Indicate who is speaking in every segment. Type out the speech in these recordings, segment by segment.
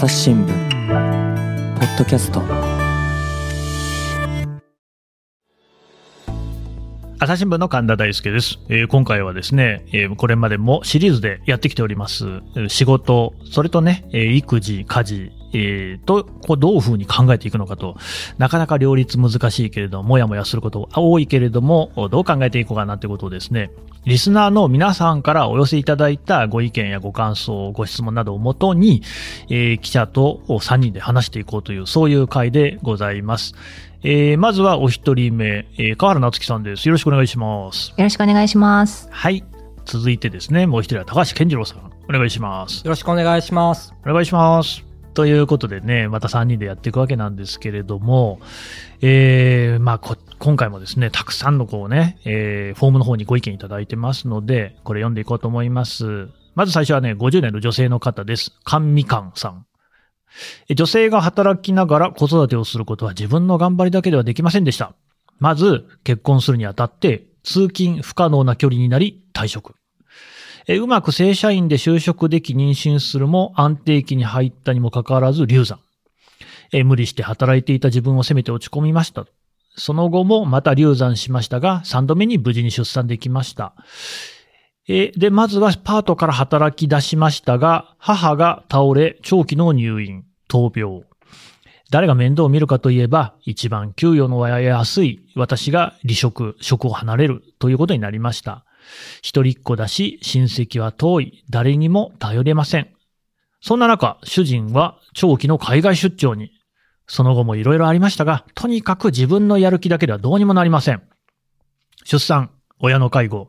Speaker 1: 朝日新聞ポッドキャスト。
Speaker 2: 朝日新聞の神田大輔です、えー今回はですね、えーこれまでもシリーズでやってきております、仕事、それとね、えー育児、家事、えーと、こうどういうふうに考えていくのかと、なかなか両立難しいけれども、もやもやすることが多いけれども、どう考えていこうかなということをですね、リスナーの皆さんからお寄せいただいたご意見やご感想、ご質問などをもとに、えー記者と3人で話していこうという、そういう回でございます。えーまずはお一人目、えー川原夏樹さんです。よろしくお願いします。
Speaker 3: よろしくお願いします。
Speaker 2: はい。続いてですね、もう一人は高橋健次郎さん。お願いします。
Speaker 4: よろしくお願いします。
Speaker 2: お願いします。ということでね、また3人でやっていくわけなんですけれども、えー、まあこ、今回もですね、たくさんのこうね、えー、フォームの方にご意見いただいてますので、これ読んでいこうと思います。まず最初はね、50年の女性の方です。甘みかんさん。女性が働きながら子育てをすることは自分の頑張りだけではできませんでした。まず、結婚するにあたって、通勤不可能な距離になり退職。えうまく正社員で就職でき妊娠するも安定期に入ったにもかかわらず流産。え無理して働いていた自分を責めて落ち込みました。その後もまた流産しましたが、3度目に無事に出産できました。えで、まずはパートから働き出しましたが、母が倒れ、長期の入院、闘病。誰が面倒を見るかといえば、一番給与の安い私が離職、職を離れるということになりました。一人っ子だし、親戚は遠い、誰にも頼れません。そんな中、主人は長期の海外出張に。その後も色々ありましたが、とにかく自分のやる気だけではどうにもなりません。出産、親の介護、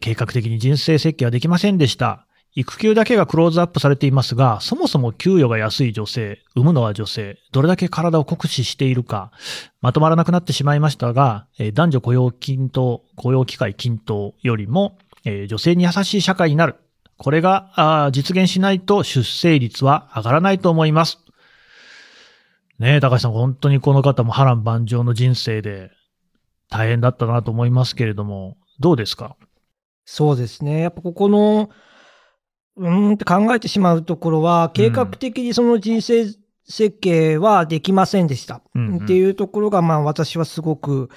Speaker 2: 計画的に人生設計はできませんでした。育休だけがクローズアップされていますが、そもそも給与が安い女性、産むのは女性、どれだけ体を酷使しているか、まとまらなくなってしまいましたが、え男女雇用均等、雇用機会均等よりも、え女性に優しい社会になる。これが実現しないと出生率は上がらないと思います。ねえ、高橋さん、本当にこの方も波乱万丈の人生で大変だったなと思いますけれども、どうですか？
Speaker 4: そうですね。やっぱここの、うーんって考えてしまうところは、計画的にその人生設計はできませんでした。
Speaker 2: うんうん
Speaker 4: っていうところが、まあ私はすごく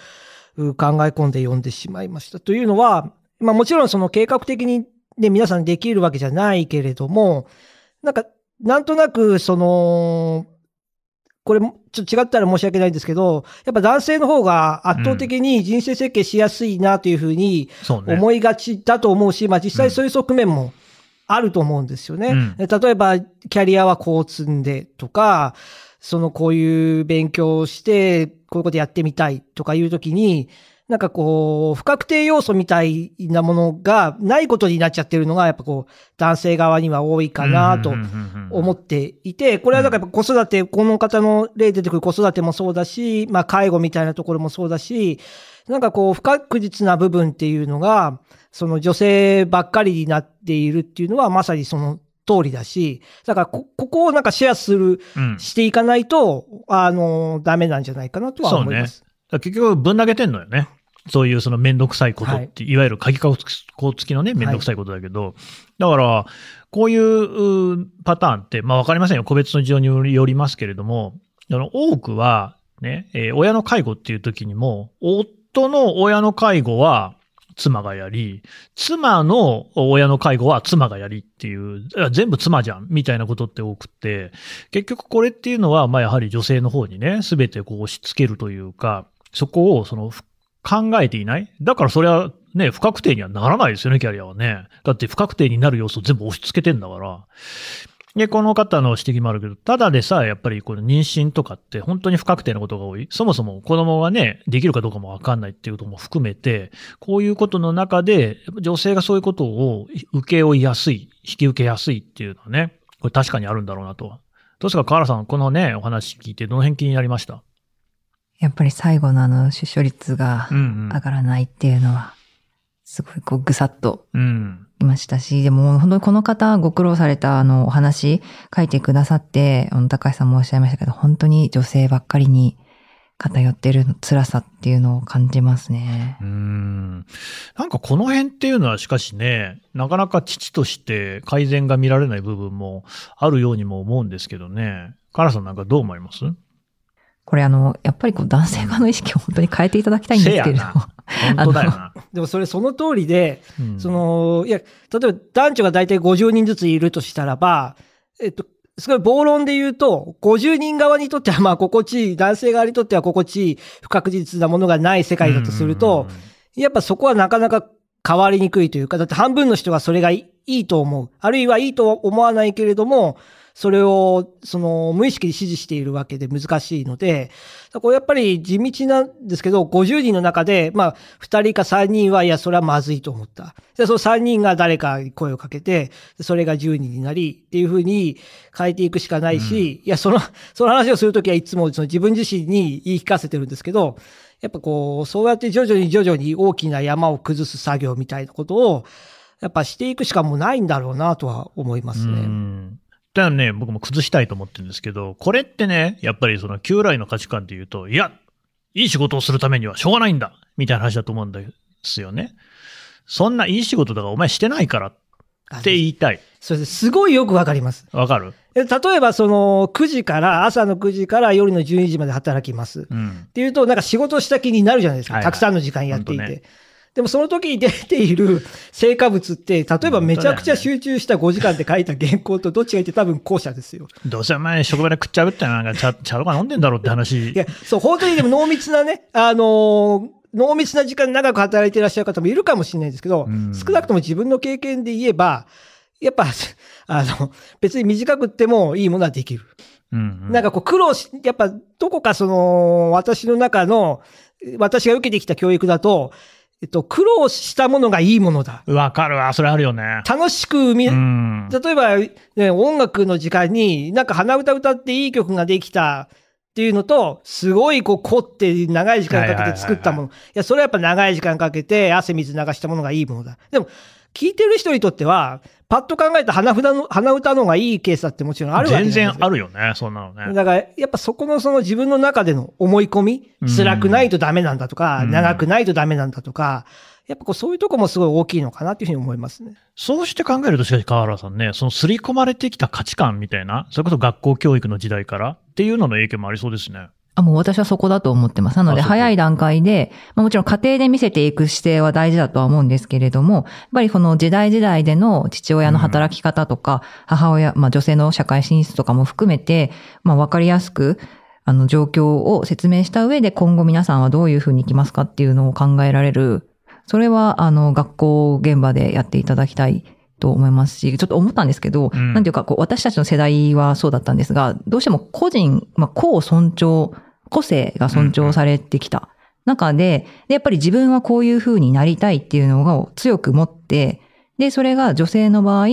Speaker 4: う考え込んで読んでしまいました。というのは、まあもちろんその計画的にね、皆さんできるわけじゃないけれども、なんか、なんとなく、その、これ、ちょっと違ったら申し訳ないんですけど、やっぱ男性の方が圧倒的に人生設計しやすいなというふうに。思いがちだと思うし、まあ実際そういう側面もあると思うんですよね。
Speaker 2: うん
Speaker 4: 例えば、キャリアはこう積んでとか、そのこういう勉強をして、こういうことやってみたいとかいうときに、なんかこう、不確定要素みたいなものがないことになっちゃってるのが、やっぱこう、男性側には多いかなと思
Speaker 2: っ
Speaker 4: っていて、これはだからやっぱ子育て、この方の例出てくる子育てもそうだし、まあ介護みたいなところもそうだし、なんかこう不確実な部分っていうのが、その女性ばっかりになっているっていうのはまさにその通りだし、だからこ、ここをなんかシェアする、
Speaker 2: うん
Speaker 4: していかないと、あの、ダメなんじゃないかなとは思います。
Speaker 2: だから結局ぶん投げてんのよね。そういうそのめんどくさいことって、い、わゆる鍵かこ付きのね、めんどくさいことだけど、だから、こういううパターンって、まあわかりませんよ。個別の事情によりますけれども、あの多くは、ね、えー親の介護っていう時にも、夫の親の介護は妻がやり、妻の親の介護は妻がやりっていう、全部妻じゃん、みたいなことって多くって、結局これっていうのは、まあやはり女性の方にね、すべてこう押し付けるというか、そこをその考えていないだからそれはね、不確定にはならないですよね、キャリアはね。だって不確定になる要素を全部押し付けてんだから。で、この方の指摘もあるけど、ただでさえやっぱりこの妊娠とかって本当に不確定なことが多い。そもそも子供がね、できるかどうかもわかんないっていうことも含めて、こういうことの中で、女性がそういうことを受け負いやすい、引き受けやすいっていうのはね、これ確かにあるんだろうなと。どうですか、河原さん、このね、お話聞いてどの辺気になりました？
Speaker 3: やっぱり最後のあの出生率が
Speaker 2: うん
Speaker 3: 上がらないっていうのは、すごいこうぐさっと
Speaker 2: うん。
Speaker 3: ましたし、でも本当にこの方ご苦労されたあのお話書いてくださって、高橋さんもおっしゃいましたけど、本当に女性ばっかりに偏ってる辛さっていうのを感じますね
Speaker 2: う。ん。なんかこの辺っていうのはしかしね、なかなか父として改善が見られない部分もあるようにも思うんですけどね。カラさんなんかどう思います？
Speaker 3: これあの、やっぱりこう男性側の意識を本当に変えていただきたいんですけれども。
Speaker 2: 本当だよな。
Speaker 4: でもそれその通りで、
Speaker 2: うん
Speaker 4: その、いや、例えば男女が大体50人ずついるとしたらば、えっと、すごい暴論で言うと、50人側にとってはまあ心地いい、男性側にとっては心地いい、不確実なものがない世界だとすると、やっぱそこはなかなか変わりにくいというか、だって半分の人がそれがいいいと思う。あるいはいいとは思わないけれども、それを、その、無意識に支持しているわけで難しいので、これやっぱり地道なんですけど、50人の中で、まあ、2人か3人は、いや、それはまずいと思った。で、その3人が誰かに声をかけて、それが10人になり、っていうふうに変えていくしかないし、いや、その、その話をするときはいつもその自分自身に言い聞かせてるんですけど、やっぱこう、そうやって徐々に徐々に大きな山を崩す作業みたいなことを、やっぱしていくしかもうないんだろうなとは思います
Speaker 2: う
Speaker 4: ね。
Speaker 2: んだからね、僕も崩したいと思ってるんですけど、これってね、やっぱりその旧来の価値観で言うと、いや、いい仕事をするためにはしょうがないんだみたいな話だと思うんですよね。そんないい仕事だからお前してないからって言いたい。
Speaker 4: それですごいよくわかります。
Speaker 2: わかる？
Speaker 4: え例えばその9時から、朝の9時から夜の12時まで働きます。
Speaker 2: うん。
Speaker 4: っていうと、なんか仕事した気になるじゃないですか。
Speaker 2: はいはい
Speaker 4: たくさんの時間やっていて。でもその時に出ている成果物って、例えばめちゃくちゃ集中した5時間で書いた原稿とどっちがいて多分後者ですよ。
Speaker 2: どうせお前職場で食っちゃうってなんか茶茶とか飲んでんだろうって話
Speaker 4: い。や、そう、本当にでも濃密なね、あのー濃密な時間長く働いていらっしゃる方もいるかもしれないですけど、
Speaker 2: うん
Speaker 4: 少なくとも自分の経験で言えば、やっぱ、あの、別に短くってもいいものはできる。
Speaker 2: うんうん
Speaker 4: なんかこう苦労し、やっぱどこかその、私の中の、私が受けてきた教育だと、えっと、苦労したものがいいものだ。
Speaker 2: わかるわ、それあるよね。
Speaker 4: 楽しく見、
Speaker 2: うん。
Speaker 4: 例えば、ね、音楽の時間に、なんか鼻歌歌っていい曲ができたっていうのと、すごいこう凝って長い時間かけて作ったもの。いや、それはやっぱ長い時間かけて汗水流したものがいいものだ。でも、聞いてる人にとっては、パッと考えた鼻歌の、鼻歌の方がいいケースだってもちろんあるわけ
Speaker 2: 全。然あるよね、そんなのね。
Speaker 4: だから、やっぱそこのその自分の中での思い込み、
Speaker 2: うん
Speaker 4: 辛くないとダメなんだとか、
Speaker 2: うん
Speaker 4: 長くないとダメなんだとか、やっぱこうそういうとこもすごい大きいのかなっていうふうに思いますね。
Speaker 2: そうして考えると、しかし川原さんね、その刷り込まれてきた価値観みたいな、それこそ学校教育の時代からっていうのの影響もありそうですね。
Speaker 3: あ、もう私はそこだと思ってます。なので、早い段階で、まあ、もちろん家庭で見せていく姿勢は大事だとは思うんですけれども、やっぱりこの時代時代での父親の働き方とか、母親、まあ女性の社会進出とかも含めて、まあわかりやすく、あの状況を説明した上で今後皆さんはどういうふうに生きますかっていうのを考えられる。それは、あの、学校現場でやっていただきたいと思いますし、ちょっと思ったんですけど、
Speaker 2: うん
Speaker 3: なんていうか、こう、私たちの世代はそうだったんですが、どうしても個人、まあ、個を尊重、個性が尊重されてきた中で、で、やっぱり自分はこういう風になりたいっていうのを強く持って、で、それが女性の場合、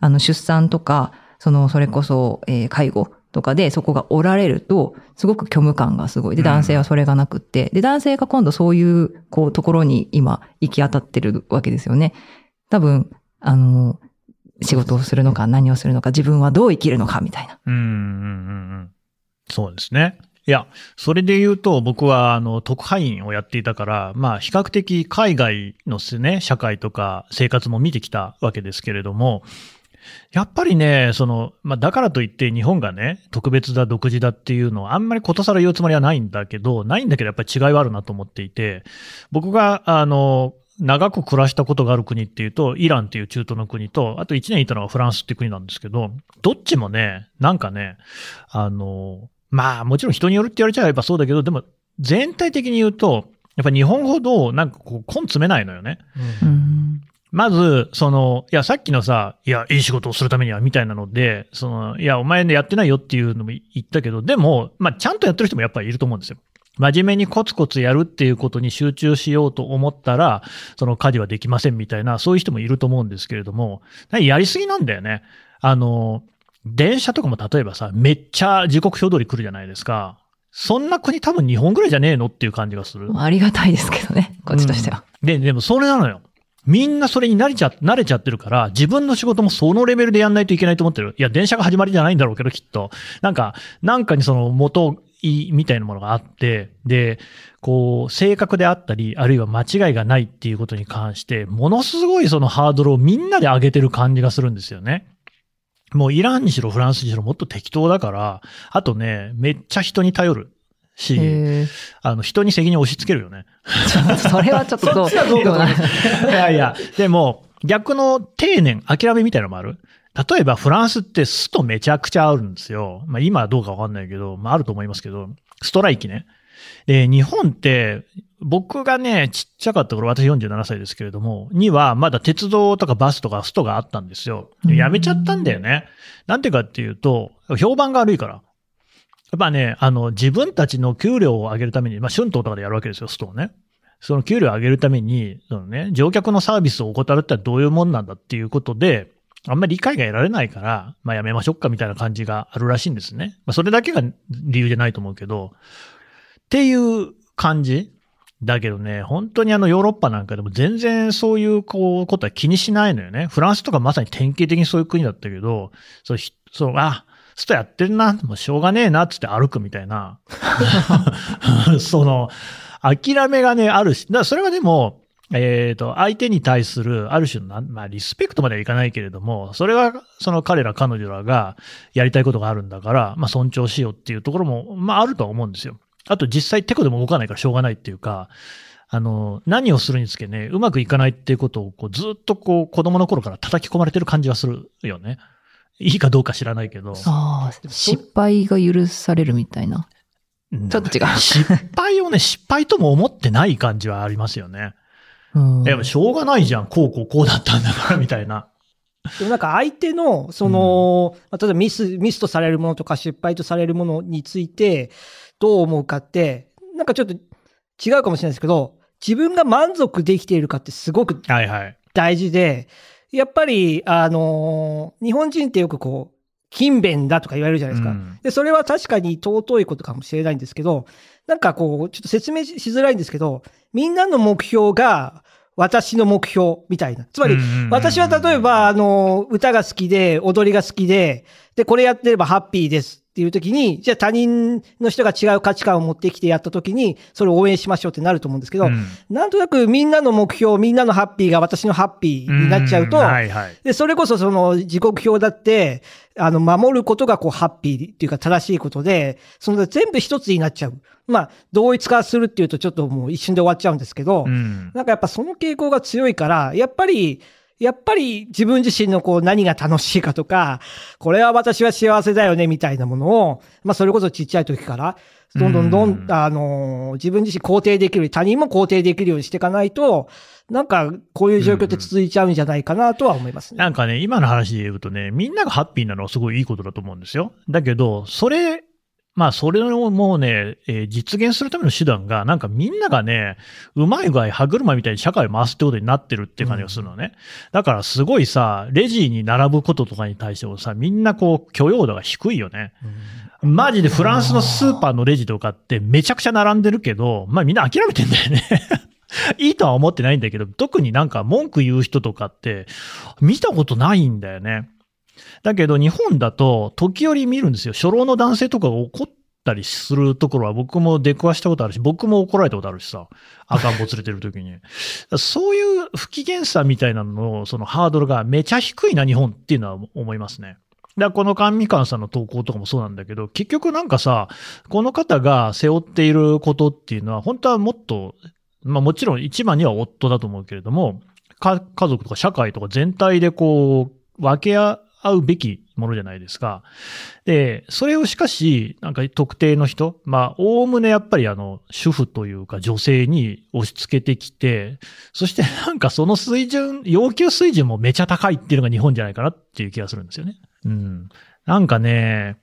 Speaker 3: あの、出産とか、その、それこそ、えー介護とかでそこがおられると、すごく虚無感がすごい。で、
Speaker 2: うん
Speaker 3: 男性はそれがなくって、で、男性が今度そういう、こう、ところに今、行き当たってるわけですよね。多分、あの、仕事をするのか何をするのか、自分はどう生きるのか、みたいな。
Speaker 2: うん、うん、うん、うん。そうですね。いや、それで言うと、僕は、あの、特派員をやっていたから、まあ、比較的海外のですね、社会とか生活も見てきたわけですけれども、やっぱりね、その、まあ、だからといって日本がね、特別だ、独自だっていうのはあんまりことさら言うつもりはないんだけど、ないんだけどやっぱり違いはあるなと思っていて、僕が、あの、長く暮らしたことがある国っていうと、イランっていう中東の国と、あと1年いたのがフランスっていう国なんですけど、どっちもね、なんかね、あの、まあもちろん人によるって言われちゃえばそうだけど、でも全体的に言うと、やっぱ日本ほどなんかこう根詰めないのよね。
Speaker 3: うん。
Speaker 2: まず、その、いや、さっきのさ、いや、いい仕事をするためには、みたいなので、その、いや、お前ね、やってないよっていうのも言ったけど、でも、まあ、ちゃんとやってる人もやっぱりいると思うんですよ。真面目にコツコツやるっていうことに集中しようと思ったら、その家事はできませんみたいな、そういう人もいると思うんですけれども、やりすぎなんだよね。あの、電車とかも例えばさ、めっちゃ時刻表通り来るじゃないですか。そんな国多分日本ぐらいじゃねえのっていう感じがする。
Speaker 3: ありがたいですけどね、こっちとしては。
Speaker 2: で、でもそれなのよ。みんなそれに慣れちゃ、慣れちゃってるから、自分の仕事もそのレベルでやんないといけないと思ってる。いや、電車が始まりじゃないんだろうけど、きっと。なんか、なんかにその元みたいなものがあって、で、こう、正確であったり、あるいは間違いがないっていうことに関して、ものすごいそのハードルをみんなで上げてる感じがするんですよね。もうイランにしろフランスにしろもっと適当だから、あとね、めっちゃ人に頼るし、
Speaker 3: へ
Speaker 2: あの、人に責任を押し付けるよね。
Speaker 3: ー それはちょっとどう？
Speaker 4: そっちはどうかと思い
Speaker 2: いやいや、でも、逆の定年、諦めみたいなのもある？例えばフランスってストめちゃくちゃあるんですよ。まあ今はどうかわかんないけど、まああると思いますけど、ストライキね。で、日本って、僕がね、ちっちゃかった頃、私47歳ですけれども、にはまだ鉄道とかバスとかストがあったんですよ。でやめちゃったんだよね。なんてかっていうと、評判が悪いから。やっぱね、あの、自分たちの給料を上げるために、まあ春闘とかでやるわけですよ、ストをね。その給料を上げるために、そのね、乗客のサービスを怠るってどういうもんなんだっていうことで、あんまり理解が得られないから、まあやめましょうかみたいな感じがあるらしいんですね。まあそれだけが理由じゃないと思うけど、っていう感じだけどね、本当にあのヨーロッパなんかでも全然そういうこうことは気にしないのよね。フランスとかまさに典型的にそういう国だったけど、そう、ひそう、あ、ストやってるな、もうしょうがねえなっつって歩くみたいな。その、諦めがね、あるし、だからそれはでも、えっ、と、相手に対する、ある種のまあ、リスペクトまではいかないけれども、それは、その彼ら、彼女らがやりたいことがあるんだから、まあ、尊重しようっていうところも、まあ、あるとは思うんですよ。あと、実際、テコでも動かないからしょうがないっていうか、あの、何をするにつけね、うまくいかないっていうことを、こう、ずっとこう、子供の頃から叩き込まれてる感じはするよね。いいかどうか知らないけど。
Speaker 3: ああ、失敗が許されるみたいな。ちょっと違う
Speaker 2: 失敗をね、失敗とも思ってない感じはありますよね。
Speaker 3: うん
Speaker 2: でもしょうがないじゃん。こうこうこうだったんだから、みたいな。
Speaker 4: でもなんか相手の、その、まあ例えばミス、ミスとされるものとか失敗とされるものについて、どう思うかって、なんかちょっと違うかもしれないですけど、自分が満足できているかってすごく
Speaker 2: はいはい。
Speaker 4: 大事で、やっぱり、あの日本人ってよくこう、勤勉だとか言われるじゃないですか。
Speaker 2: うん
Speaker 4: で、それは確かに尊いことかもしれないんですけど、なんかこう、ちょっと説明ししづらいんですけど、みんなの目標が私の目標みたいな。つまり私は例えば、あの、歌が好きで、踊りが好きで、で、これやってればハッピーですっていう時に、じゃあ他人の人が違う価値観を持ってきてやった時に、それを応援しましょうってなると思うんですけど、
Speaker 2: うん
Speaker 4: なんとなくみんなの目標、みんなのハッピーが私のハッピーになっちゃうと、
Speaker 2: んはいはい。
Speaker 4: で、それこそその時刻表だって、あの、守ることがこう、ハッピーっていうか正しいことで、その全部一つになっちゃう。まあ、同一化するっていうとちょっともう一瞬で終わっちゃうんですけど、
Speaker 2: うん
Speaker 4: なんかやっぱその傾向が強いから、やっぱり、やっぱり自分自身のこう何が楽しいかとか、これは私は幸せだよねみたいなものを、まあそれこそちっちゃい時から、どんどんどん、
Speaker 2: うん
Speaker 4: あのー自分自身肯定できる他人も肯定できるようにしていかないと、なんかこういう状況って続いちゃうんじゃないかなとは思いますね。
Speaker 2: なんかね、今の話で言うとね、みんながハッピーなのはすごいいいことだと思うんですよ。だけど、それ、まあ、それをもうね、えー実現するための手段が、なんかみんながね、うまい具合歯車みたいに社会を回すってことになってるっていう感じがするのね。だからすごいさ、レジに並ぶこととかに対してもさ、みんなこう許容度が低いよね。マジでフランスのスーパーのレジとかってめちゃくちゃ並んでるけど、まあみんな諦めてんだよね。いいとは思ってないんだけど、特になんか文句言う人とかって見たことないんだよね。だけど日本だと時折見るんですよ。初老の男性とかが怒ったりするところは僕も出くわしたことあるし、僕も怒られたことあるしさ、赤ん坊連れてる時に。そういう不機嫌さみたいなのの、そのハードルがめちゃ低いな、日本っていうのは思いますね。だこの甘味館さんの投稿とかもそうなんだけど、結局なんかさ、この方が背負っていることっていうのは、本当はもっと、まあもちろん一番には夫だと思うけれども、家族とか社会とか全体でこう、分け合うべきものじゃないですか。で、それをしかし、なんか特定の人、まあ、おおむねやっぱりあの、主婦というか女性に押し付けてきて、そしてなんかその水準、要求水準もめちゃ高いっていうのが日本じゃないかなっていう気がするんですよね。うん。なんかね、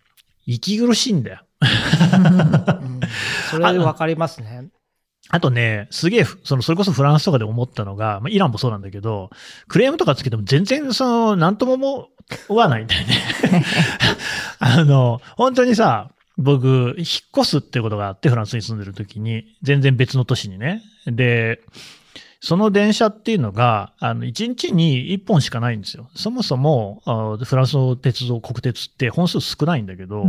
Speaker 2: 息苦しいんだよ。
Speaker 4: うんそれわかりますね。
Speaker 2: あとね、すげえ、その、それこそフランスとかで思ったのが、まあ、イランもそうなんだけど、クレームとかつけても全然、その、なんとも思わないんだよね。あの、本当にさ、僕、引っ越すってことがあって、フランスに住んでる時に、全然別の都市にね。で、その電車っていうのが、あの、1日に1本しかないんですよ。そもそも、あフランスの鉄道、国鉄って本数少ないんだけど、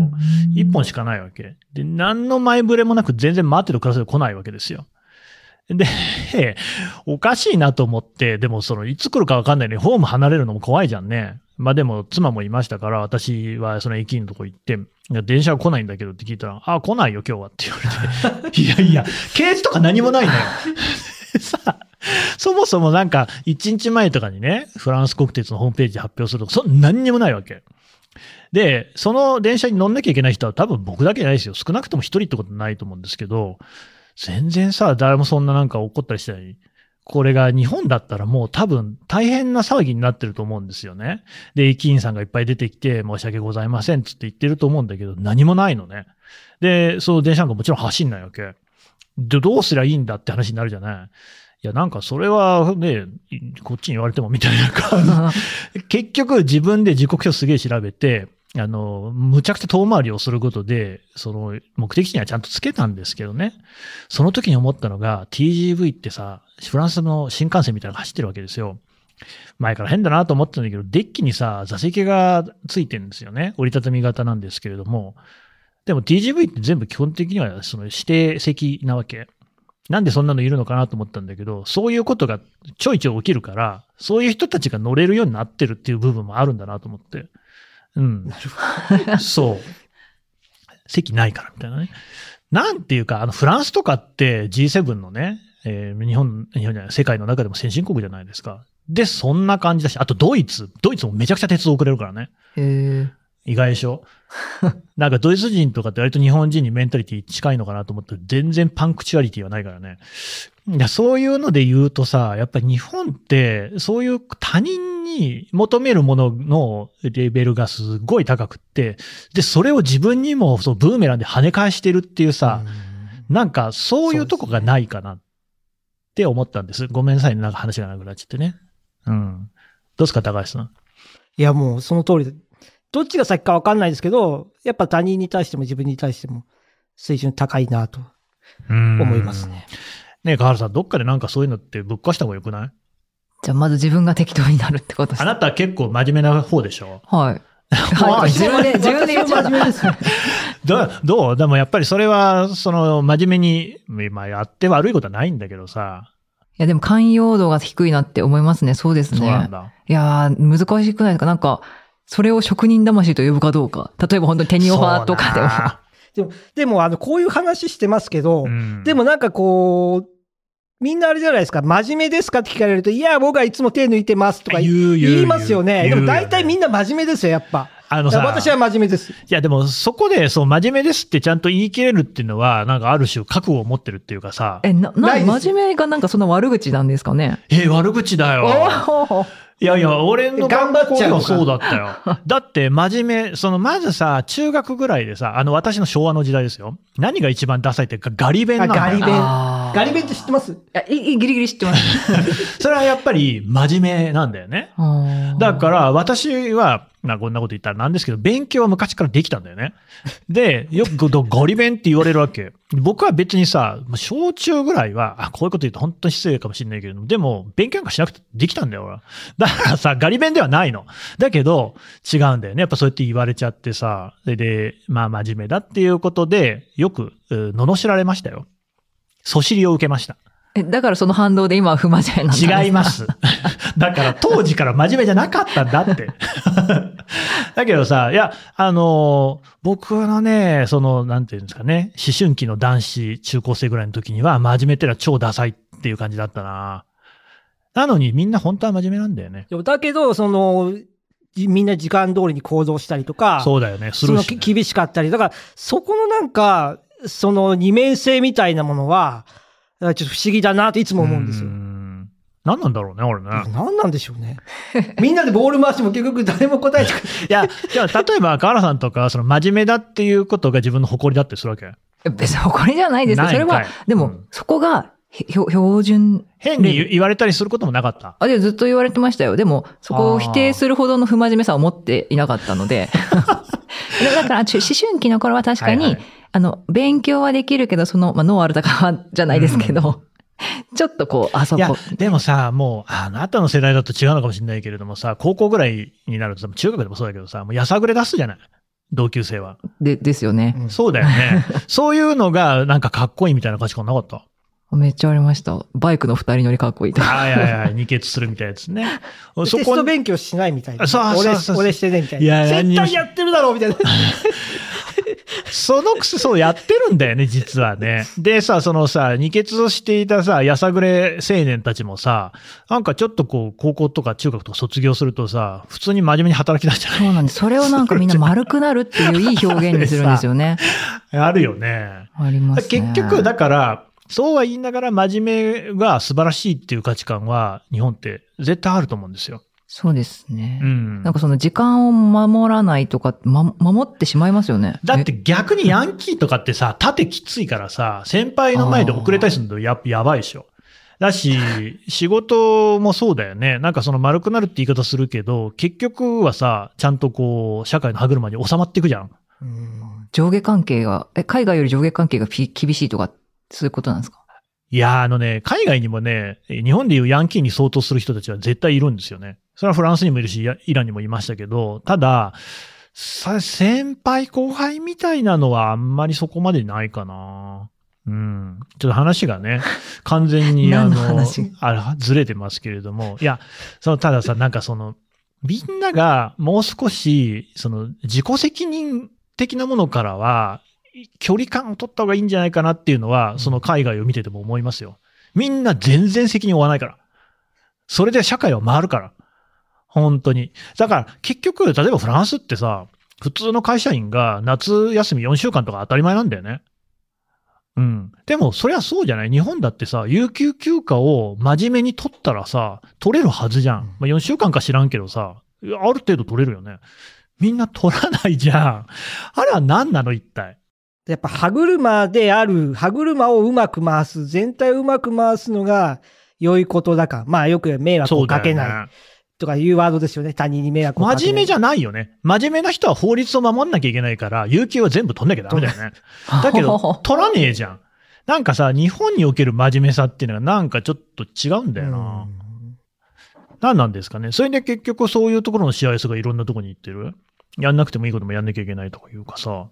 Speaker 2: 1本しかないわけ。で、何の前触れもなく全然待ってるクラスで来ないわけですよ。で、おかしいなと思って、でもその、いつ来るかわかんないのに、ホーム離れるのも怖いじゃんね。まあでも、妻もいましたから、私はその駅員のとこ行って、電車は来ないんだけどって聞いたら、あ、来ないよ今日はって言われて。いやいや、掲示とか何もないのよ。さあ、そもそもなんか、1日前とかにね、フランス国鉄のホームページで発表するとか、そん何にもないわけ。で、その電車に乗んなきゃいけない人は多分僕だけじゃないですよ。少なくとも一人ってことないと思うんですけど、全然さ、誰もそんななんか怒ったりしてない。これが日本だったらもう多分大変な騒ぎになってると思うんですよね。で、駅員さんがいっぱい出てきて申し訳ございませんっつって言ってると思うんだけど、何もないのね。で、その電車なんかもちろん走んないわけ。で、どうすりゃいいんだって話になるじゃない。いや、なんかそれはね、こっちに言われてもみたいな感じ。結局自分で時刻表すげえ調べて、あの、むちゃくちゃ遠回りをすることで、その目的地にはちゃんとつけたんですけどね。その時に思ったのが TGV ってさ、フランスの新幹線みたいなのが走ってるわけですよ。前から変だなと思ってたんだけど、デッキにさ、座席がついてるんですよね。折りたたみ型なんですけれども。でも TGV って全部基本的にはその指定席なわけ。なんでそんなのいるのかなと思ったんだけど、そういうことがちょいちょい起きるから、そういう人たちが乗れるようになってるっていう部分もあるんだなと思って。うん。そう。席ないからみたいなね。なんていうか、あの、フランスとかって G7 のね、えー日本、日本じゃない、世界の中でも先進国じゃないですか。で、そんな感じだし、あとドイツ。ドイツもめちゃくちゃ鉄道遅れるからね。
Speaker 3: へえ。
Speaker 2: 意外でしょ？なんかドイツ人とかって割と日本人にメンタリティ近いのかなと思ったら全然パンクチュアリティはないからね。いや、そういうので言うとさ、やっぱり日本ってそういう他人に求めるもののレベルがすごい高くって、で、それを自分にもそうブーメランで跳ね返してるっていうさ、なんかそういうとこがないかなって思ったんです。ごめんなさいね、なんか話がなくなっちゃってね。うん。どうですか、高橋さん？
Speaker 4: いや、もうその通りで。どっちが先かわかんないですけど、やっぱ他人に対しても自分に対しても水準高いなと思
Speaker 2: 思
Speaker 4: います。ね。
Speaker 2: ねえ、河原さん、どっかでなんかそういうのってぶっ壊した方がよくない？
Speaker 3: じゃあまず自分が適当になるってことです
Speaker 2: あなたは結構真面目な方でしょ？
Speaker 3: はい。はい。自分で、自分で言っちゃった。
Speaker 4: 真面目ですよ。
Speaker 2: どうどう？でもやっぱりそれは、その、真面目に、まあ、やって悪いことはないんだけどさ。
Speaker 3: いや、でも寛容度が低いなって思いますね。そうですね。
Speaker 2: そうなんだ。
Speaker 3: いやー、難しくないですか？なんか、それを職人魂と呼ぶかどうか。例えば本当にテニオファーとかでも。
Speaker 4: でも、でもあの、こういう話してますけど、
Speaker 2: うん
Speaker 4: でもなんかこう、みんなあれじゃないですか、真面目ですかって聞かれると、いや、僕はいつも手抜いてますとか
Speaker 2: 言
Speaker 4: いますよね。でも大体みん
Speaker 2: な。
Speaker 4: な真面目ですよ、やっぱ。
Speaker 2: あのさ、
Speaker 4: 私は真面目です。
Speaker 2: いやでもそこで、そう、真面目ですってちゃんと言い切れるっていうのは、なんかある種覚悟を持ってるっていうかさ、
Speaker 3: え、な、な、真面目がなんかそんな悪口なんですかね？
Speaker 2: え、悪口だよ。いやいや、俺の
Speaker 4: 頑張っちゃう
Speaker 2: そうだったよ。だって、真面目、その、まずさ、中学ぐらいでさ、あの、私の昭和の時代ですよ。何が一番ダサいっていうか、ガリ弁なんだ
Speaker 4: ガリ弁ガリ弁って知ってます？
Speaker 3: いやいいギリギリ知ってます。
Speaker 2: それはやっぱり真面目なんだよね。だから、私は、まあ、こんなこと言ったらなんですけど、勉強は昔からできたんだよね。で、よくどガリ弁って言われるわけ。僕は別にさ、小中ぐらいは、あ、こういうこと言うと本当に失礼かもしれないけれども、でも、勉強なんかしなくてできたんだよ、俺は。だからさ、ガリ弁ではないの。だけど、違うんだよね。やっぱそうやって言われちゃってさ、で、でまあ、真面目だっていうことで、よく、罵られましたよ。そしりを受けました。
Speaker 3: えだからその反動で今は不真面目なんですか？
Speaker 2: 違いま。す。だから当時から真面目じゃなかったんだって。だけどさ、いや、あのー僕のね、その、なんていうんですかね、思春期の男子、中高生ぐらいの時には、真面目ってのは超ダサいっていう感じだったな。なのにみんな本当は真面目なんだよね。
Speaker 4: でもだけど、その、じみんな時間通りに行動したりとか、
Speaker 2: そうだよね。す
Speaker 4: その
Speaker 2: るし、ね。
Speaker 4: き厳しかったり、だから、そこのなんか、その二面性みたいなものは、ちょっと不思議だなっていつも思うんですよ。
Speaker 2: ん何なんだろうね、俺ね。
Speaker 4: 何なんでしょうね。みんなでボール回しても結局誰も答えてくれない。
Speaker 2: いや、じゃあ、例えば、河原さんとか、その真面目だっていうことが自分の誇りだってするわけ？
Speaker 3: 別に誇りじゃないですけど、それはでも、
Speaker 2: うん
Speaker 3: そこが、ひ標標準。
Speaker 2: 変に言言われたりすることもなかった？
Speaker 3: あ、でもずっと言われてましたよ。でも、そこを否定するほどの不真面目さを持っていなかったので。だから、思春期の頃は確かに、
Speaker 2: はいはい
Speaker 3: あの、勉強はできるけど、その、まあ、脳あるたかじゃないですけど、ちょっとこう、あそ
Speaker 2: いや
Speaker 3: こ。、
Speaker 2: でもさ、もう、あなたの世代だと違うのかもしれないけれどもさ、高校ぐらいになると、中学でもそうだけどさ、もうやさぐれ出すじゃない？同級生は。
Speaker 3: で、ですよね。
Speaker 4: うん
Speaker 2: そうだよね。そういうのが、なんかかっこいいみたいな価値観なかった？
Speaker 3: めっちゃありました。バイクの二人乗りかっこいいとか。
Speaker 2: はいはいはい。二血するみたいなやつね。そ
Speaker 4: テス
Speaker 2: こ
Speaker 4: ト勉強しないみたいな。
Speaker 2: あそうそう
Speaker 4: 俺
Speaker 2: そう
Speaker 4: 俺してねみたい
Speaker 2: いや
Speaker 4: な。
Speaker 2: 何にも
Speaker 4: 絶対やってるだろうみたいな。
Speaker 2: そのくせそうやってるんだよね、実はね。でさ、そのさ、二血をしていたさ、やさぐれ青年たちもさ、なんかちょっとこう、高校とか中学とか卒業するとさ、普通に真面目に働き出しちゃ
Speaker 3: そうなんです。それをなんかみんな丸くなるっていういい表現にするんですよね。
Speaker 2: う。あるよね。
Speaker 3: ありますね。
Speaker 2: 結局、だから、そうは言いながら真面目が素晴らしいっていう価値観は、日本って絶対あると思うんですよ。
Speaker 3: そうですね。
Speaker 2: うん
Speaker 3: なん。かその時間を守らないとか、ま、守ってしまいますよね。
Speaker 2: だって逆にヤンキーとかってさ、縦きついからさ、先輩の前で遅れたりするのややばいでしょ。だし、仕事もそうだよね。なんかその丸くなるって言い方するけど、結局はさ、ちゃんとこう、社会の歯車に収まっていくじゃん。
Speaker 4: うん
Speaker 3: 上下関係が、え、海外より上下関係がピ厳しいとか、そういうことなんですか？
Speaker 2: いやー、あのね、海外にもね、日本でいうヤンキーに相当する人たちは絶対いるんですよね。それはフランスにもいるし、やイランにもいましたけど、ただ、さ先輩後輩みたいなのはあんまりそこまでないかな。うん。ちょっと話がね、完全にあ
Speaker 3: 何の
Speaker 2: あ、ずれてますけれども、いや、その、たださ、なんかその、みんながもう少し、その、自己責任的なものからは、距離感を取った方がいいんじゃないかなっていうのは、その海外を見てても思いますよ。みんな全然責任を負わないから。それで社会は回るから。本当に。だから結局、例えばフランスってさ、普通の会社員が夏休み4週間とか当たり前なんだよね。うん。でも、そりゃそうじゃない？日本だってさ、有給休暇を真面目に取ったらさ、取れるはずじゃん。まあ、4週間か知らんけどさ、ある程度取れるよね。みんな取らないじゃん。あれは何なの一体？
Speaker 4: やっぱ歯車である、歯車をうまく回す、全体をうまく回すのが良いことだから。まあよく迷惑をかけない
Speaker 2: ね。
Speaker 4: とかいうワードですよね。他人に迷惑を。
Speaker 2: 真面目じゃないよね。真面目な人は法律を守んなきゃいけないから、有給は全部取んなきゃダメだよね。だけど、取らねえじゃん。なんかさ、日本における真面目さっていうのがなんかちょっと違うんだよな。
Speaker 4: うん
Speaker 2: 何なんですかね。それで結局そういうところの幸せがいろんなところに行ってる。やんなくてもいいこともやんなきゃいけないとかいうかさ。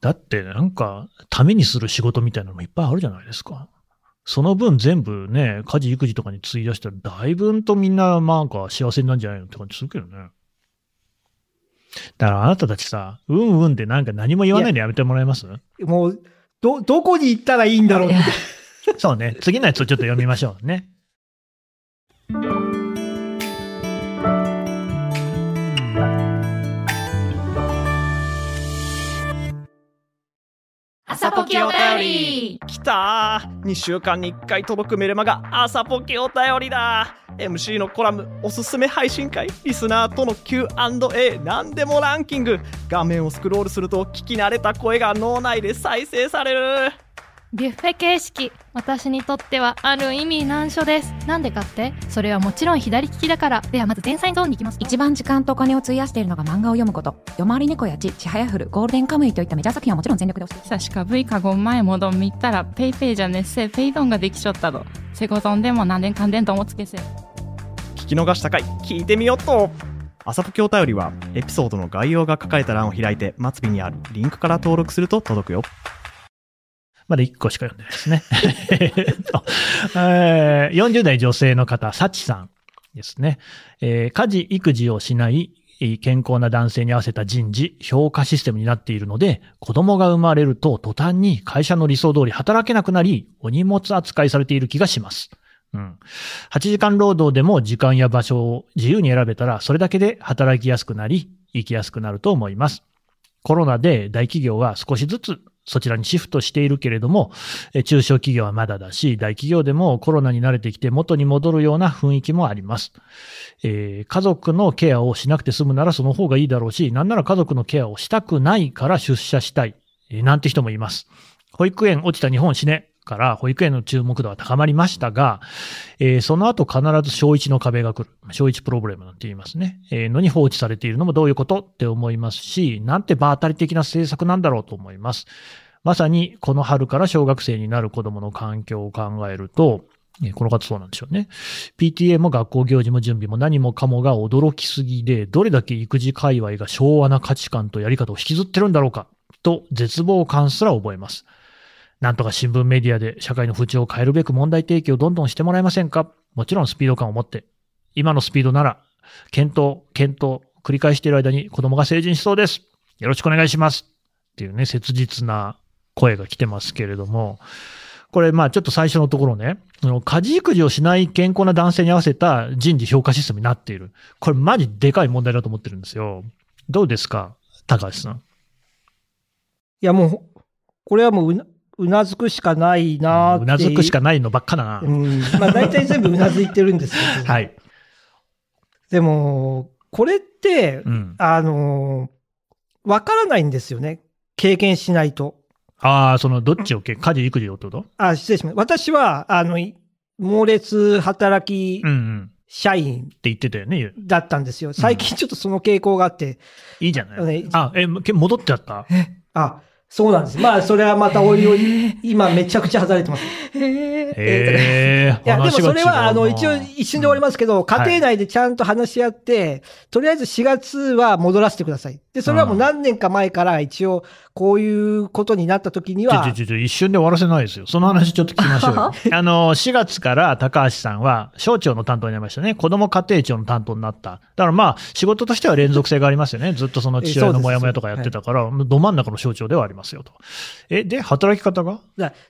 Speaker 2: だってなんか、ためにする仕事みたいなのもいっぱいあるじゃないですか。その分全部ね、家事育児とかに費やしたら、だいぶんとみんななんか幸せになるんじゃないのって感じするけどね。だからあなたたちさ、うんうんでなんか何も言わないのやめてもらえます？
Speaker 4: もう、ど、どこに行ったらいいんだろうって。
Speaker 2: そうね。次のやつをちょっと読みましょうね。
Speaker 5: 朝ポキお便り。
Speaker 6: きたー。2週間に1回届くメルマガ朝ポキお便りだ。MC のコラムおすすめ配信会。リスナーとの Q&A 何でもランキング。画面をスクロールすると聞き慣れた声が脳内で再生される。
Speaker 5: ビュッフェ形式私にとってはある意味難所です。なんでかって？それはもちろん左利きだから。ではまず前菜ゾーンに行きます。
Speaker 7: 一番時間とお金を費やしているのが漫画を読むこと。夜廻り猫やちはやふるゴールデンカムイといったメジャー作品はもちろん全力で推して久し
Speaker 8: か V かご前もどんみたらペイペイじゃねっせペイドンができちょったどセコゾンでも何年かんでんともつけせ。
Speaker 6: 聞き逃したかい。聞いてみよっと。朝ポケお便りはエピソードの概要が書かれた欄を開いて末尾にあるリンクから登録すると届くよ。
Speaker 2: まだ1個しか読んでないですね。えーっとえー40代女性の方、サチさんですね。家事、育児をしない健康な男性に合わせた人事、評価システムになっているので、子供が生まれると途端に会社の理想通り働けなくなり、お荷物扱いされている気がします。うん。8時間労働でも時間や場所を自由に選べたら、それだけで働きやすくなり、生きやすくなると思います。コロナで大企業は少しずつそちらにシフトしているけれども、中小企業はまだだし、大企業でもコロナに慣れてきて元に戻るような雰囲気もあります。えー家族のケアをしなくて済むならその方がいいだろうし、なんなら家族のケアをしたくないから出社したい、えーなんて人もいます。保育園落ちた日本死ねから保育園の注目度は高まりましたが、えーその後必ず小1の壁が来る。小1プロブレムなんて言いますね。えーのに放置されているのもどういうことって思いますし、なんて場当たり的な政策なんだろうと思います。まさにこの春から小学生になる子供の環境を考えると、この方そうなんでしょうね。PTA も学校行事も準備も何もかもが驚きすぎで、どれだけ育児界隈が昭和な価値観とやり方を引きずってるんだろうか、と絶望感すら覚えます。なんとか新聞メディアで社会の風潮を変えるべく問題提起をどんどんしてもらえませんか？もちろんスピード感を持って。今のスピードなら、検討、検討、繰り返している間に子供が成人しそうです。よろしくお願いします。っていうね、切実な声が来てますけれども、これ、まあちょっと最初のところね、あの家事育児をしない健康な男性に合わせた人事評価システムになっている。これマジでかい問題だと思ってるんですよ。どうですか高橋さん？
Speaker 4: いやもう、これはもううな、ずくしかないな
Speaker 2: うなずくしかないのばっかだな。
Speaker 4: うん。まあ大体全部うなずいてるんですけど。
Speaker 2: はい。
Speaker 4: でも、これって、
Speaker 2: うん。
Speaker 4: あのーわからないんですよね。経験しないと。
Speaker 2: ああ、その、どっちをけ、家事育児をってこと？
Speaker 4: あ、失礼しました。私は、あの、い猛烈働き
Speaker 2: うんうん。って
Speaker 4: 社員
Speaker 2: 言ってたよね。
Speaker 4: だったんですよ。最近ちょっとその傾向があって、
Speaker 2: いいじゃない。
Speaker 4: ね
Speaker 2: あ、え、け戻っちゃった？
Speaker 4: あ、そうなんです。まあ、それはまたおいおい、今めちゃくちゃ働いてます。
Speaker 2: ええ
Speaker 4: いや、でもそれは、あの、一応一瞬で終わりますけど、家庭内でちゃんと話し合って、とりあえず4月は戻らせてください。で、それはもう何年か前から一応、こういうことになった時に
Speaker 2: ちょ
Speaker 4: は
Speaker 2: ちょ、ちょちょ、一瞬で終わらせないですよ。その話ちょっと聞きましょうよ。あの、4月から高橋さんは、省庁の担当になりましたね。子供家庭庁の担当になった。だからまあ、仕事としては連続性がありますよね。ずっとその父親のモヤモヤとかやってたから、ど真ん中の省庁ではありますよと。え、で、働き方が？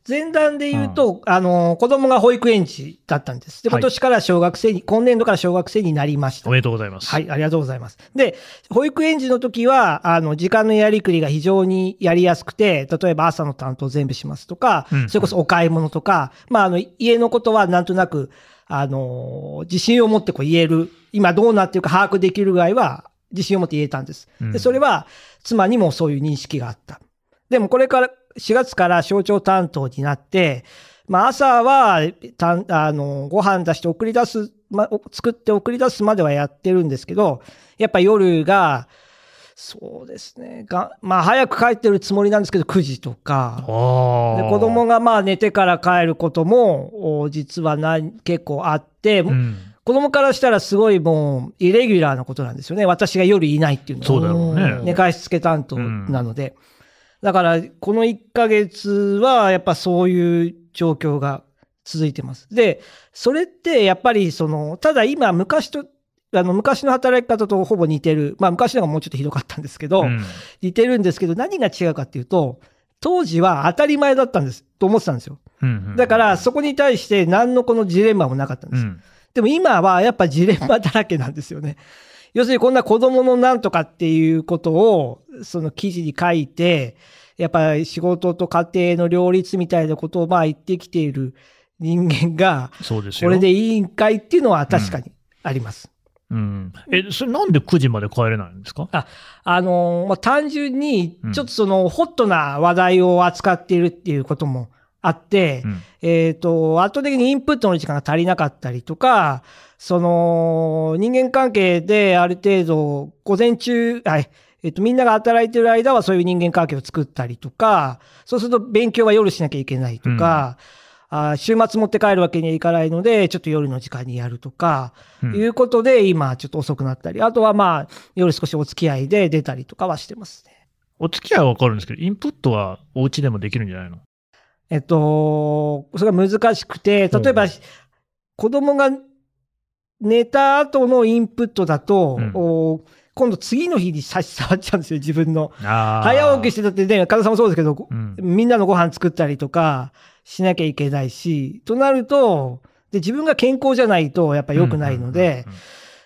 Speaker 4: 前段で言うと、あの、子供が保育園児だったんです。で、
Speaker 2: はい
Speaker 4: 今年から小学生に、今年度から小学生になりました
Speaker 2: お。めでとうございます。
Speaker 4: はい、ありがとうございます。で、保育園児の時は、あの、時間のやりくりが非常にやりやすくて、例えば朝の担当全部しますとか、
Speaker 2: うん
Speaker 4: それこそお買い物とか、まあ、あの、家のことはなんとなく、あの、自信を持ってこう言える、今どうなってるか把握できるぐらいは、自信を持って言えたんです。
Speaker 2: うん
Speaker 4: で、それは、妻にもそういう認識があった。でもこれから、4月から省庁担当になって、まあ朝は、たんあの、ご飯出して送り出す、ま、お作って送り出すまではやってるんですけど、やっぱ夜が、そうですね。が、まあ早く帰ってるつもりなんですけど、9時とか。で子供がまあ寝てから帰ることも、お実はな結構あって、
Speaker 2: うん。
Speaker 4: 子供からしたらすごいもう、イレギュラーなことなんですよね。私が夜いないっていうのは。
Speaker 2: そうだろうね。
Speaker 4: 寝かしつけ担当なので。だから、この1ヶ月は、やっぱそういう状況が続いてます。で、それって、やっぱり、その、ただ今、昔と、あの、昔の働き方とほぼ似てる。まあ、昔のがもうちょっとひどかったんですけど、
Speaker 2: うん
Speaker 4: 似てるんですけど、何が違うかっていうと、当時は当たり前だったんです、と思ってたんですよ。
Speaker 2: うんうん
Speaker 4: だから、そこに対して何のこのジレンマもなかったんです。
Speaker 2: うん。
Speaker 4: でも今はやっぱジレンマだらけなんですよね。要するにこんな子供のなんとかっていうことを、その記事に書いて、やっぱり仕事と家庭の両立みたいなことをまあ言ってきている人間が。これでいいんかいっていうのは確かにあります。
Speaker 2: うん。え、それなんで9時まで帰れないんですか？
Speaker 4: あのーまあ、単純に
Speaker 2: うん、
Speaker 4: ちょっとその、ホットな話題を扱っているっていうこともあって、
Speaker 2: うん。
Speaker 4: えっ、と、圧倒的にインプットの時間が足りなかったりとか、その、人間関係である程度、午前中、あえっ、と、みんなが働いてる間はそういう人間関係を作ったりとか、そうすると勉強は夜しなきゃいけないとか、あ週末持って帰るわけにはいかないので、ちょっと夜の時間にやるとか、
Speaker 2: うん。
Speaker 4: いうことで、今ちょっと遅くなったり、あとはまあ、夜少しお付き合いで出たりとかはしてますね。
Speaker 2: お付き合いはわかるんですけど、インプットはお家でもできるんじゃないの？
Speaker 4: えっと、それが難しくて、例えば、
Speaker 2: うん。
Speaker 4: 子供が寝た後のインプットだと、
Speaker 2: うん。
Speaker 4: お今度次の日に差し障っちゃうんですよ、自分の。早起きしてたってね、神田さんもそうですけど、
Speaker 2: うん。
Speaker 4: みんなのご飯作ったりとかしなきゃいけないし、となると、で自分が健康じゃないとやっぱ良くないので、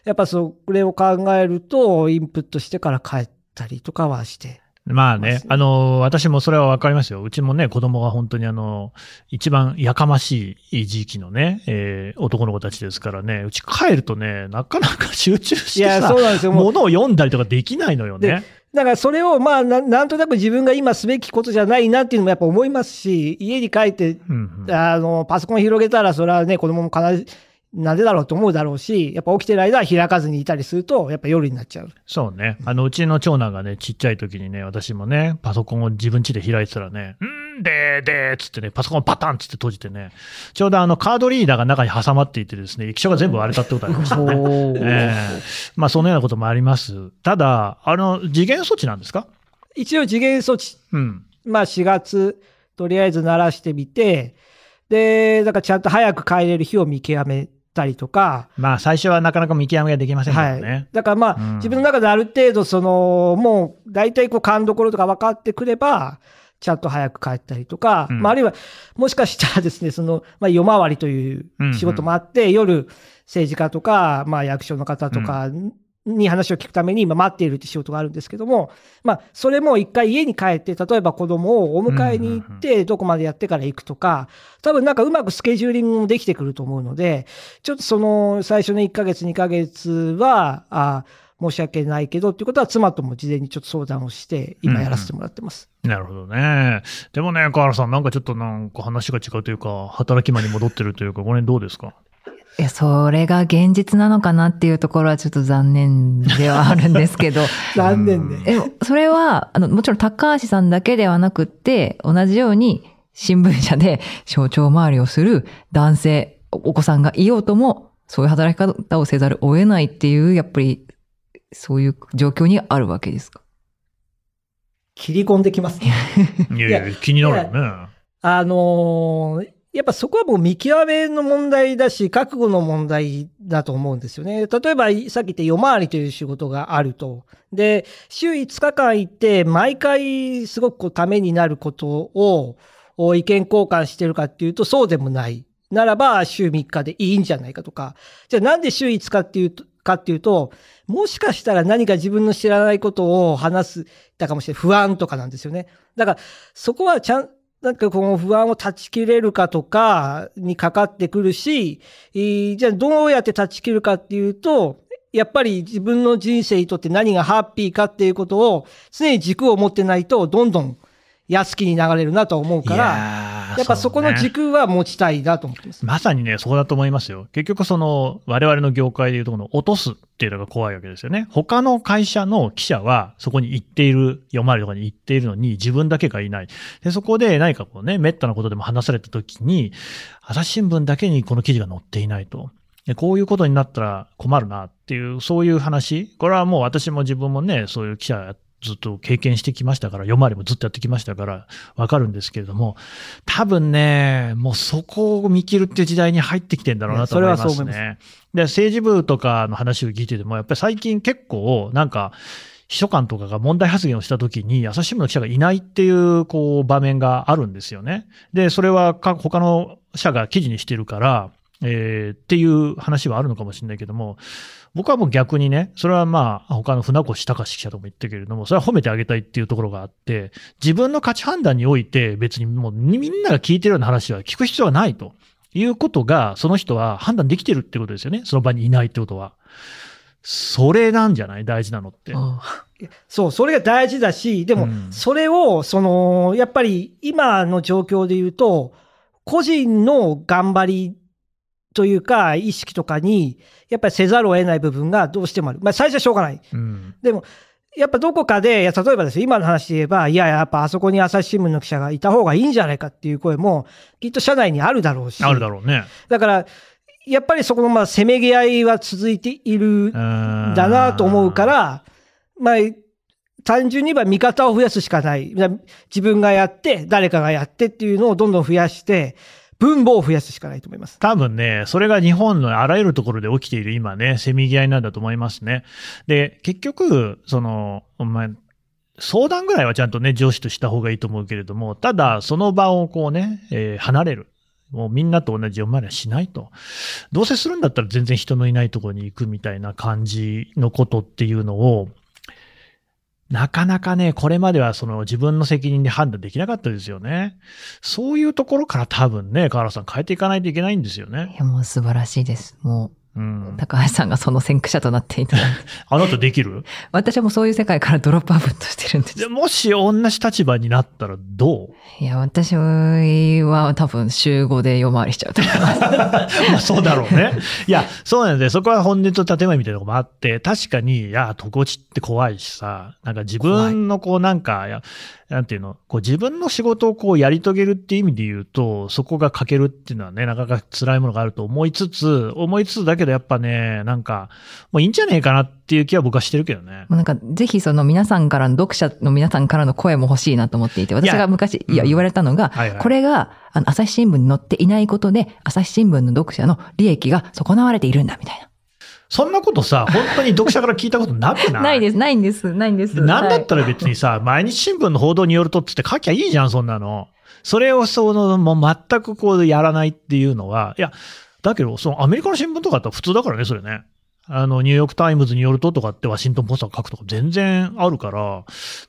Speaker 4: やっぱそれを考えると、インプットしてから帰ったりとかはして。
Speaker 2: まあねあの、私もそれはわかりますよ。うちもね、子供が本当にあの、一番やかましい時期のね、えー男の子たちですからね、うち帰るとね、なかなか集中してさ
Speaker 4: そ、うなんですよ。もう
Speaker 2: 物を読んだりとかできないのよね。
Speaker 4: だからそれをまあな、なんとなく自分が今すべきことじゃないなっていうのもやっぱ思いますし、家に帰って、
Speaker 2: うんうん
Speaker 4: あの、パソコン広げたら、それはね、子供も必ず、なんでだろうと思うだろうし、やっぱ起きてる間は開かずにいたりすると、やっぱ夜になっちゃう。
Speaker 2: そうね。あの、うちの長男がね、ちっちゃい時にね、私もね、パソコンを自分家で開いてたらね、んでーでーっつってね、パソコンパタンっつって閉じてね、ちょうどあのカードリーダーが中に挟まっていてですね、液晶が全部割れたってことありましたね。ええまあそのようなこともあります。ただ、あの、次元措置なんですか？
Speaker 4: 一応次元措置、
Speaker 2: うん。
Speaker 4: まあ4月、とりあえず鳴らしてみて、で、だからちゃんと早く帰れる日を見極めたりとか、
Speaker 2: まあ最初はなかなか見極めができませんけどね。
Speaker 4: はい。だからまあ、
Speaker 2: うん。
Speaker 4: 自分の中である程度、その、もう、大体こう、勘どころとか分かってくれば、ちゃんと早く帰ったりとか、
Speaker 2: うん。
Speaker 4: まあ、あるいは、もしかしたらですね、その、まあ、夜回りという仕事もあって、夜、政治家とか、まあ、役所の方とかに話を聞くために今待っているって仕事があるんですけども、まあ、それも一回家に帰って、例えば子供をお迎えに行って、どこまでやってから行くとか、多分なんかうまくスケジューリングもできてくると思うので、ちょっとその最初の1ヶ月、2ヶ月は、あ申し訳ないけどっていうことは妻とも事前にちょっと相談をして、今やらせてもらってます。
Speaker 2: なるほどね。でもね、河原さん、なんかちょっとなんか話が違うというか、働き間に戻ってるというか、この辺どうですか？
Speaker 3: いや、それが現実なのかなっていうところはちょっと残念ではあるんですけど、
Speaker 4: 残念ね。
Speaker 3: でも、それは、あの、もちろん高橋さんだけではなくって、同じように新聞社で省庁回りをする男性、おお子さんがいようとも、そういう働き方をせざるを得ないっていう、やっぱり、そういう状況にあるわけですか？
Speaker 4: 切り込んできますね。
Speaker 2: いやいや
Speaker 4: いや
Speaker 2: 気になるよね。
Speaker 4: あのーやっぱそこはもう見極めの問題だし、覚悟の問題だと思うんですよね。例えば、さっき言った夜回りという仕事があると。で、週5日間行って、毎回すごくこうためになることを意見交換してるかっていうと、そうでもない。ならば、週3日でいいんじゃないかとか。じゃあなんで週5日っていうと、かっていうと、もしかしたら何か自分の知らないことを話す、たかもしれない。不安とかなんですよね。だから、そこはちゃん、なんかこの不安を断ち切れるかとかにかかってくるし、じゃあどうやって断ち切るかっていうと、やっぱり自分の人生にとって何がハッピーかっていうことを常に軸を持ってないとどんどん安きに流れるなと思うから、
Speaker 2: や
Speaker 4: やっぱそこの軸は持ちたいなと思ってます。
Speaker 2: まさにね、そうだと思いますよ。結局その、我々の業界でいうとこの落とすっていうのが怖いわけですよね。他の会社の記者はそこに行っている、読まれるとかに行っているのに自分だけがいない。で、そこで何かこうね、滅多なことでも話された時に、朝日新聞だけにこの記事が載っていないと。でこういうことになったら困るなっていう、そういう話。これはもう私も自分もね、そういう記者ずっと経験してきましたから、読まれもずっとやってきましたから、わかるんですけれども、多分ね、もうそこを見切るっていう時代に入ってきてんだろうなと思いますね。
Speaker 4: いやそれはそう思い
Speaker 2: で、政治部とかの話を聞いてても、やっぱり最近結構、なんか、秘書官とかが問題発言をしたときに、朝日新聞の記者がいないっていう、こう、場面があるんですよね。で、それはか他の社が記事にしてるから、えーっていう話はあるのかもしれないけども、僕はもう逆にね、それはまあ、他の船越隆記者とも言ってるけれども、それは褒めてあげたいっていうところがあって、自分の価値判断において別にもうみんなが聞いてるような話は聞く必要がないということが、その人は判断できてるってことですよね。その場にいないってことは。それなんじゃない？大事なのって。
Speaker 4: そう、それが大事だし、でも
Speaker 2: うん、
Speaker 4: それを、その、やっぱり今の状況で言うと、個人の頑張りというか、意識とかに、やっぱりせざるを得ない部分がどうしてもある。まあ、最初はしょうがない。
Speaker 2: うん。
Speaker 4: でも、やっぱどこかで、いや例えばですよ、今の話で言えば、いや、やっぱあそこに朝日新聞の記者がいた方がいいんじゃないかっていう声も、きっと社内にあるだろうし。
Speaker 2: あるだろうね。
Speaker 4: だから、やっぱりそこのまあせめぎ合いは続いている
Speaker 2: だ
Speaker 4: だなと思うか、ら、まあ、単純に言えば味方を増やすしかない。だ自分がやって、誰かがやってっていうのをどんどん増やして、分母を増やすしかないと思います。
Speaker 2: 多分ね、それが日本のあらゆるところで起きている今ね、せめぎ合いなんだと思いますね。で、結局、その、お前、相談ぐらいはちゃんとね、上司とした方がいいと思うけれども、ただ、その場をこうね、えー離れる。もうみんなと同じ読まれはしないと。どうせするんだったら全然人のいないところに行くみたいな感じのことっていうのを、なかなかね、これまではその自分の責任で判断できなかったですよね。そういうところから多分ね、河原さん変えていかないといけないんですよね
Speaker 3: い。や、もう素晴らしいです。も
Speaker 2: ううん。
Speaker 3: 高橋さんがその先駆者となっていた。
Speaker 2: あなたできる？
Speaker 3: 私はもうそういう世界からドロップアウトしてるんです
Speaker 2: で。もし同じ立場になったらどう？
Speaker 3: いや、私は多分週5で夜回りしちゃうと思います。
Speaker 2: まあそうだろうね。いや、そうなんで、そこは本音と建前みたいなとこもあって、確かに、いや、とこちって怖いしさ、なんか自分のこうなんか、なんていうの、こう自分の仕事をこうやり遂げるっていう意味で言うと、そこが欠けるっていうのはね、なかなか辛いものがあると思いつつ、思いつつだけどやっぱね、なんか、もういいんじゃねえかなっていう気は僕はしてるけどね。
Speaker 3: なんか、ぜひその皆さんからの、読者の皆さんからの声も欲しいなと思っていて、私が昔、いや、
Speaker 2: うん
Speaker 3: 言われたのが、
Speaker 2: はいはい。
Speaker 3: これが、あの、朝日新聞に載っていないことで、朝日新聞の読者の利益が損なわれているんだ、みたい
Speaker 2: そんなことさ、本当に読者から聞いたことなくな
Speaker 3: な。
Speaker 2: い？
Speaker 3: ないです、ないんです、ないんです。
Speaker 2: なんだった
Speaker 3: ら、
Speaker 2: ら別にさ、毎日新聞の報道によるとっつって書きゃいいじゃん、そんなの。それをその、もう全くこうやらないっていうのは、いや、だけど、そのアメリカの新聞とかだったら普通だからね、それね。あの、ニューヨークタイムズによるととかってワシントンポストが書くとか全然あるから、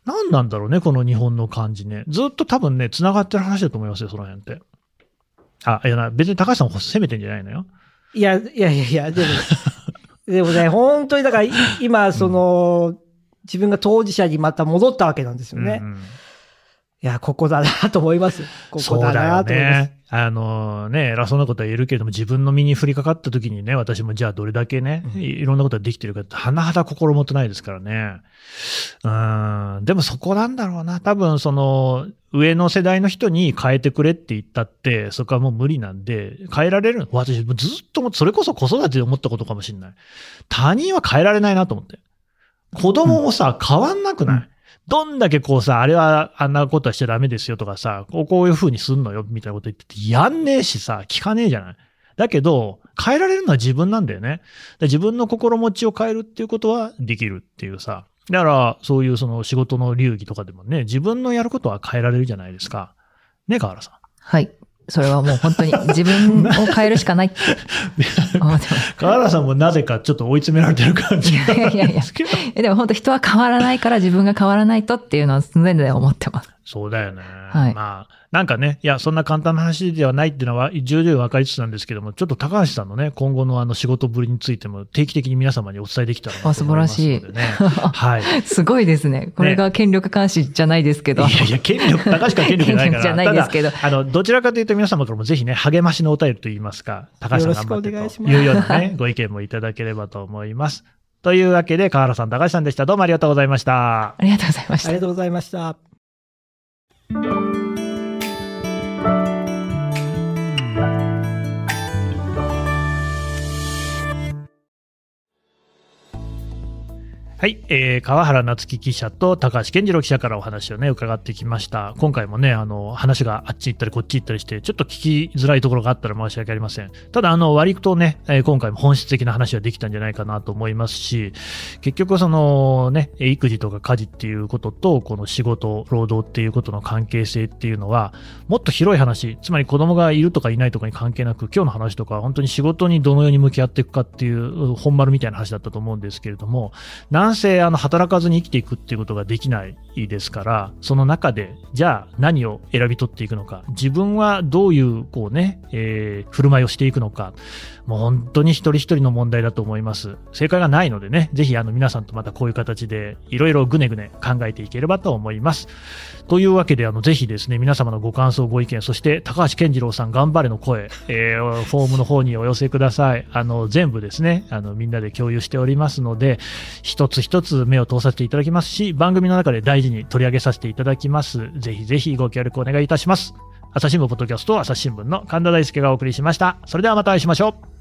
Speaker 2: 何なんだろうね、この日本の感じね。ずっと多分ね、繋がってる話だと思いますよ、その辺って。あ、いやな、別に高橋さんを責めてんじゃないのよ。
Speaker 4: いや、いやいやいや、でも、でもね、本当にだから、い今、その、自分が当事者にまた戻ったわけなんですよね。
Speaker 2: うんうん
Speaker 4: いや、ここだなと思います。ここだなと思います。
Speaker 2: ね。あのね、偉そうなことは言えるけれども、自分の身に降りかかった時にね、私もじゃあどれだけね、
Speaker 4: うん
Speaker 2: いろんなことができてるかって、甚だ心もとないですからね。うん、でもそこなんだろうな。多分その、上の世代の人に変えてくれって言ったって、そこはもう無理なんで、変えられる私、ずっとそれこそ子育てで思ったことかもしれない。他人は変えられないなと思って。子供もさ、変わんなくない、どんだけこうさ、あれはあんなことはしちゃダメですよとかさ、こういう風にすんのよみたいなこと言ってて、やんねえしさ、聞かねえじゃない。だけど、変えられるのは自分なんだよね。自分の心持ちを変えるっていうことはできるっていうさ。だから、そういうその仕事の流儀とかでもね、自分のやることは変えられるじゃないですか。ね、河原さん。
Speaker 3: はい。それはもう本当に 自分を変えるしかないって 思ってます。
Speaker 2: 河原さんもなぜかちょっと追い詰められてる感じが
Speaker 3: いやいやいや
Speaker 2: で
Speaker 3: も本当人は変わらないから自分が変わらないとっていうのは常々思ってます。
Speaker 2: そうだよね。
Speaker 3: はい
Speaker 2: まあ、なんかね、いや、そんな簡単な話ではないっていうのは重々分かりつつなんですけども、ちょっと高橋さんのね、今後のあの仕事ぶりについても定期的に皆様にお伝えできたらな
Speaker 3: あ
Speaker 2: と思いますのでね。はい。
Speaker 3: すごいですね。これが権力監視じゃないですけど。
Speaker 2: いやいや、権力、高橋か権力じゃないから。
Speaker 3: 権力じゃないですけど
Speaker 2: ただ、あの、どちらかというと皆様からもぜひね、励ましのお便りといいますか、高橋さん頑張って
Speaker 4: よろしくお願いします
Speaker 2: というようなね、ご意見もいただければと思います。というわけで、河原さん、高橋さんでした。どうもありがとうございました。
Speaker 3: ありがとうございました
Speaker 4: ありが。とうございました。
Speaker 2: Música はい、えー、川原夏樹記者と高橋健次郎記者からお話をね、伺ってきました。今回もね、あの、話があっち行ったりこっち行ったりして、ちょっと聞きづらいところがあったら申し訳ありません。ただ、あの、割とね、え今回も本質的な話はできたんじゃないかなと思いますし、結局そのね、育児とか家事っていうことと、この仕事、労働っていうことの関係性っていうのは、もっと広い話、つまり子供がいるとかいないとかに関係なく、今日の話とか本当に仕事にどのように向き合っていくかっていう、本丸みたいな話だったと思うんですけれども、なんせあの働かずに生きていくっていうことができないですから、その中で、じゃあ何を選び取っていくのか、自分はどういうこうね、えー振る舞いをしていくのか、もう本当に一人一人の問題だと思います。正解がないのでね、ぜひあの皆さんとまたこういう形でいろいろぐねぐね考えていければと思います。というわけで、あの、ぜひですね、皆様のご感想、ご意見、そして高橋健次郎さん頑張れの声、えーフォームの方にお寄せください。あの、全部ですね、あの、みんなで共有しておりますので、一つつ一つ目を通させていただきますし、番組の中で大事に取り上げさせていただきます。ぜひぜひご協力お願いいたします。朝日新聞ポッドキャスト朝日新聞の神田大輔がお送りしました。それではまたお会いしましょう。